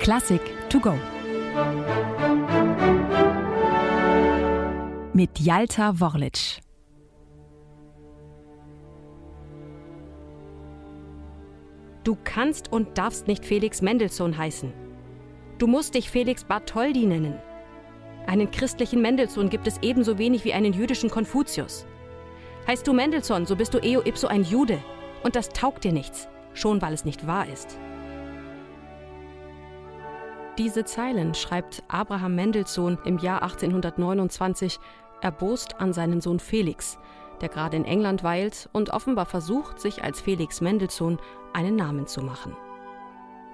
Klassik to go. Mit Jalta Worlic. Du kannst und darfst nicht Felix Mendelssohn heißen. Du musst dich Felix Bartholdy nennen. Einen christlichen Mendelssohn gibt es ebenso wenig wie einen jüdischen Konfuzius. Heißt du Mendelssohn, so bist du eo ipso ein Jude. Und das taugt dir nichts, schon weil es nicht wahr ist. Diese Zeilen schreibt Abraham Mendelssohn im Jahr 1829 erbost an seinen Sohn Felix, der gerade in England weilt und offenbar versucht, sich als Felix Mendelssohn einen Namen zu machen.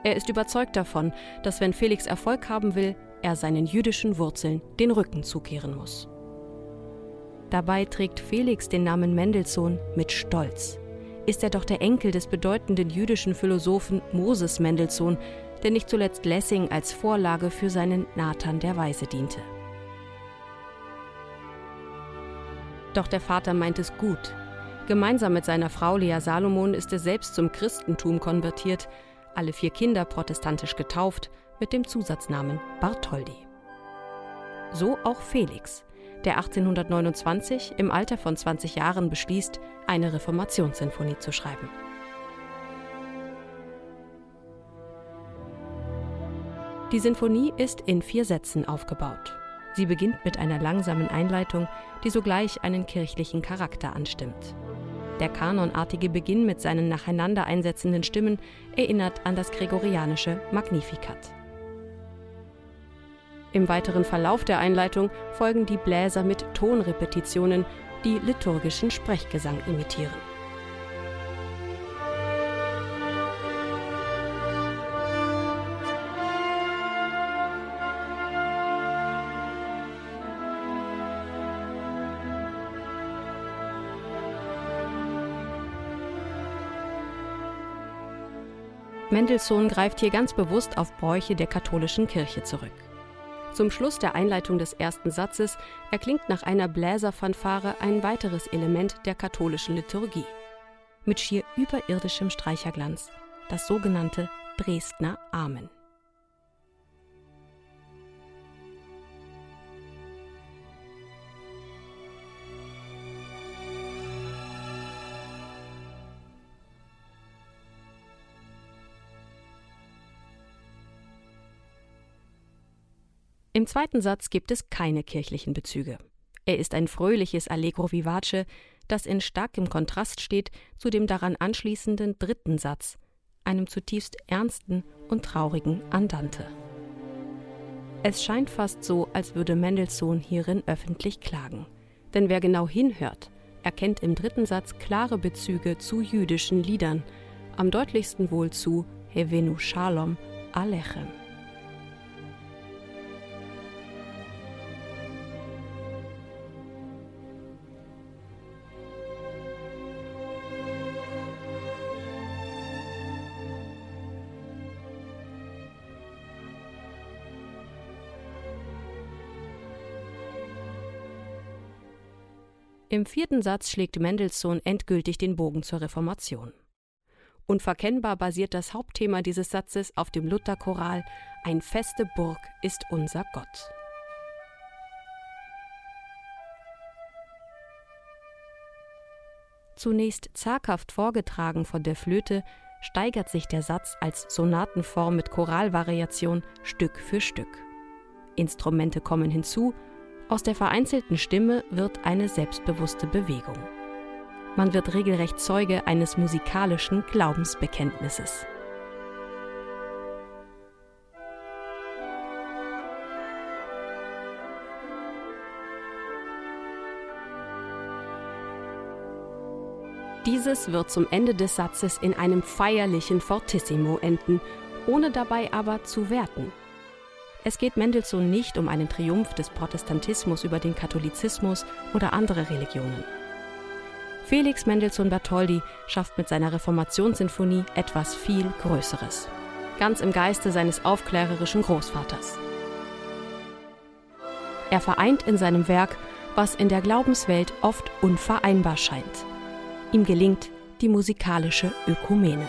Er ist überzeugt davon, dass wenn Felix Erfolg haben will, er seinen jüdischen Wurzeln den Rücken zukehren muss. Dabei trägt Felix den Namen Mendelssohn mit Stolz. Ist er doch der Enkel des bedeutenden jüdischen Philosophen Moses Mendelssohn, der nicht zuletzt Lessing als Vorlage für seinen Nathan der Weise diente. Doch der Vater meint es gut. Gemeinsam mit seiner Frau Lea Salomon ist er selbst zum Christentum konvertiert, alle vier Kinder protestantisch getauft, mit dem Zusatznamen Bartholdy. So auch Felix, der 1829 im Alter von 20 Jahren beschließt, eine Reformationssinfonie zu schreiben. Die Sinfonie ist in vier Sätzen aufgebaut. Sie beginnt mit einer langsamen Einleitung, die sogleich einen kirchlichen Charakter anstimmt. Der kanonartige Beginn mit seinen nacheinander einsetzenden Stimmen erinnert an das gregorianische Magnificat. Im weiteren Verlauf der Einleitung folgen die Bläser mit Tonrepetitionen, die liturgischen Sprechgesang imitieren. Mendelssohn greift hier ganz bewusst auf Bräuche der katholischen Kirche zurück. Zum Schluss der Einleitung des ersten Satzes erklingt nach einer Bläserfanfare ein weiteres Element der katholischen Liturgie. Mit schier überirdischem Streicherglanz, das sogenannte Dresdner Amen. Im zweiten Satz gibt es keine kirchlichen Bezüge. Er ist ein fröhliches Allegro vivace, das in starkem Kontrast steht zu dem daran anschließenden dritten Satz, einem zutiefst ernsten und traurigen Andante. Es scheint fast so, als würde Mendelssohn hierin öffentlich klagen. Denn wer genau hinhört, erkennt im dritten Satz klare Bezüge zu jüdischen Liedern, am deutlichsten wohl zu Hevenu Shalom Alechem. Im vierten Satz schlägt Mendelssohn endgültig den Bogen zur Reformation. Unverkennbar basiert das Hauptthema dieses Satzes auf dem Lutherchoral Ein feste Burg ist unser Gott. Zunächst zaghaft vorgetragen von der Flöte, steigert sich der Satz als Sonatenform mit Choralvariation Stück für Stück. Instrumente kommen hinzu aus der vereinzelten Stimme wird eine selbstbewusste Bewegung. Man wird regelrecht Zeuge eines musikalischen Glaubensbekenntnisses. Dieses wird zum Ende des Satzes in einem feierlichen Fortissimo enden, ohne dabei aber zu werten. Es geht Mendelssohn nicht um einen Triumph des Protestantismus über den Katholizismus oder andere Religionen. Felix Mendelssohn Bartholdy schafft mit seiner Reformationssinfonie etwas viel Größeres. Ganz im Geiste seines aufklärerischen Großvaters. Er vereint in seinem Werk, was in der Glaubenswelt oft unvereinbar scheint. Ihm gelingt die musikalische Ökumene.